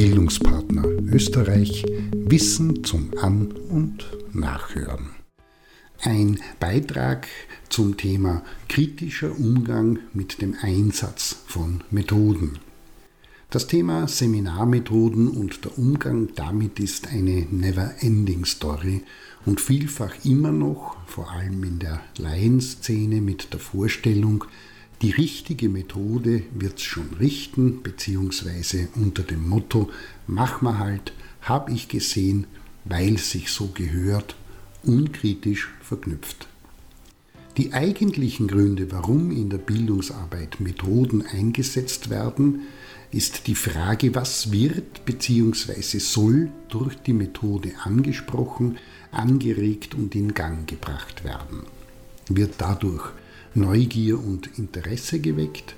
Bildungspartner Österreich Wissen zum An- und Nachhören. Ein Beitrag zum Thema kritischer Umgang mit dem Einsatz von Methoden. Das Thema Seminarmethoden und der Umgang damit ist eine never-ending Story und vielfach immer noch, vor allem in der Laienszene, mit der Vorstellung, die richtige Methode wird's schon richten, beziehungsweise unter dem Motto Mach mal halt, hab ich gesehen, weil sich so gehört, unkritisch verknüpft. Die eigentlichen Gründe, warum in der Bildungsarbeit Methoden eingesetzt werden, ist die Frage, was wird bzw. soll durch die Methode angesprochen, angeregt und in Gang gebracht werden. Wird dadurch Neugier und Interesse geweckt,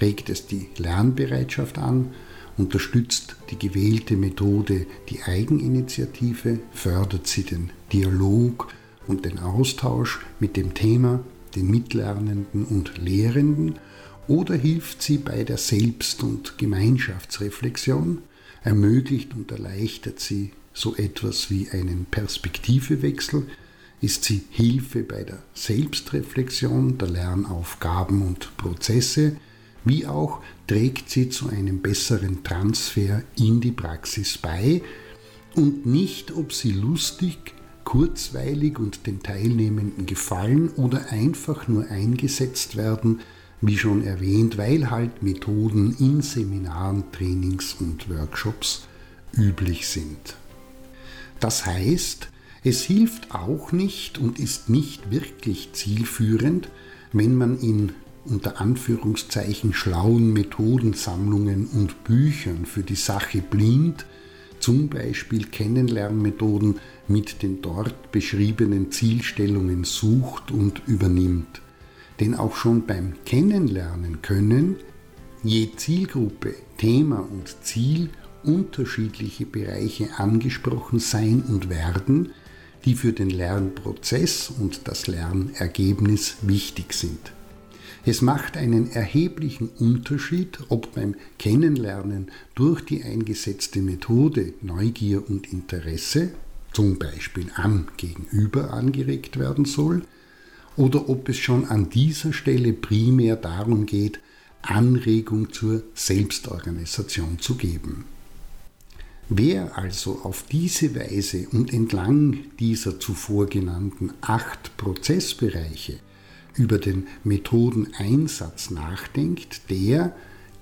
regt es die Lernbereitschaft an, unterstützt die gewählte Methode die Eigeninitiative, fördert sie den Dialog und den Austausch mit dem Thema, den Mitlernenden und Lehrenden oder hilft sie bei der Selbst- und Gemeinschaftsreflexion, ermöglicht und erleichtert sie so etwas wie einen Perspektivewechsel, ist sie Hilfe bei der Selbstreflexion der Lernaufgaben und Prozesse, wie auch trägt sie zu einem besseren Transfer in die Praxis bei und nicht, ob sie lustig, kurzweilig und den Teilnehmenden gefallen oder einfach nur eingesetzt werden, wie schon erwähnt, weil halt Methoden in Seminaren, Trainings und Workshops üblich sind. Das heißt, es hilft auch nicht und ist nicht wirklich zielführend, wenn man in unter Anführungszeichen schlauen Methodensammlungen und Büchern für die Sache blind, zum Beispiel Kennenlernmethoden mit den dort beschriebenen Zielstellungen sucht und übernimmt. Denn auch schon beim Kennenlernen können je Zielgruppe, Thema und Ziel unterschiedliche Bereiche angesprochen sein und werden, die für den Lernprozess und das Lernergebnis wichtig sind. Es macht einen erheblichen Unterschied, ob beim Kennenlernen durch die eingesetzte Methode Neugier und Interesse, zum Beispiel am Gegenüber, angeregt werden soll, oder ob es schon an dieser Stelle primär darum geht, Anregung zur Selbstorganisation zu geben. Wer also auf diese Weise und entlang dieser zuvor genannten acht Prozessbereiche über den Methodeneinsatz nachdenkt, der,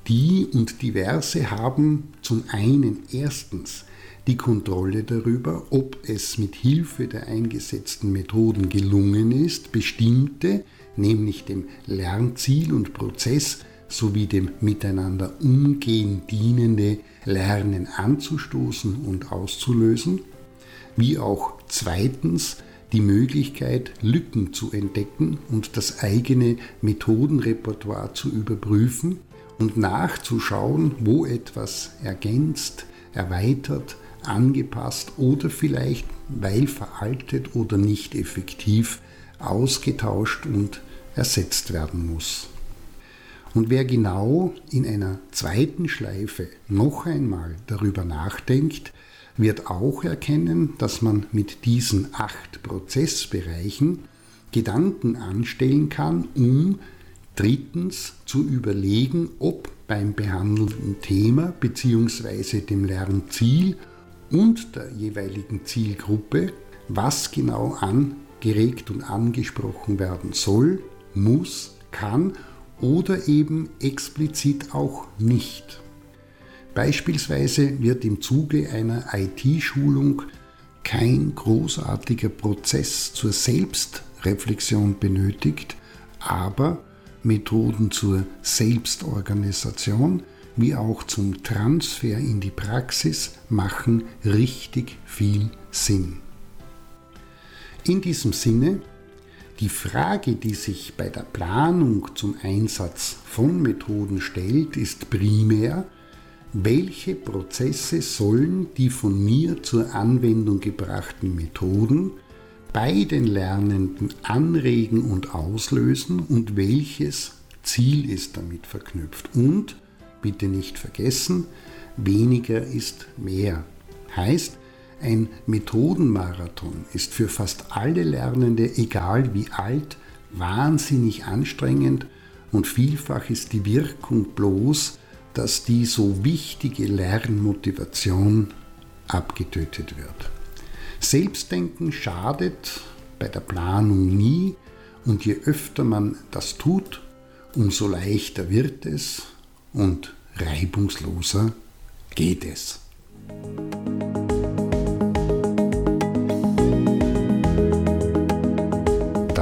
die und diverse haben zum einen erstens die Kontrolle darüber, ob es mit Hilfe der eingesetzten Methoden gelungen ist, bestimmte, nämlich dem Lernziel und Prozess sowie dem Miteinander umgehen dienende Lernen anzustoßen und auszulösen, wie auch zweitens die Möglichkeit, Lücken zu entdecken und das eigene Methodenrepertoire zu überprüfen und nachzuschauen, wo etwas ergänzt, erweitert, angepasst oder vielleicht, weil veraltet oder nicht effektiv, ausgetauscht und ersetzt werden muss. Und wer genau in einer zweiten Schleife noch einmal darüber nachdenkt, wird auch erkennen, dass man mit diesen acht Prozessbereichen Gedanken anstellen kann, um drittens zu überlegen, ob beim behandelten Thema bzw. dem Lernziel und der jeweiligen Zielgruppe, was genau angeregt und angesprochen werden soll, muss, kann oder eben explizit auch nicht. Beispielsweise wird im Zuge einer IT-Schulung kein großartiger Prozess zur Selbstreflexion benötigt, aber Methoden zur Selbstorganisation wie auch zum Transfer in die Praxis machen richtig viel Sinn. In diesem Sinne die Frage, die sich bei der Planung zum Einsatz von Methoden stellt, ist primär, welche Prozesse sollen die von mir zur Anwendung gebrachten Methoden bei den Lernenden anregen und auslösen und welches Ziel ist damit verknüpft. Und, bitte nicht vergessen, weniger ist mehr. Heißt, ein Methodenmarathon ist für fast alle Lernende, egal wie alt, wahnsinnig anstrengend und vielfach ist die Wirkung bloß, dass die so wichtige Lernmotivation abgetötet wird. Selbstdenken schadet bei der Planung nie und je öfter man das tut, umso leichter wird es und reibungsloser geht es.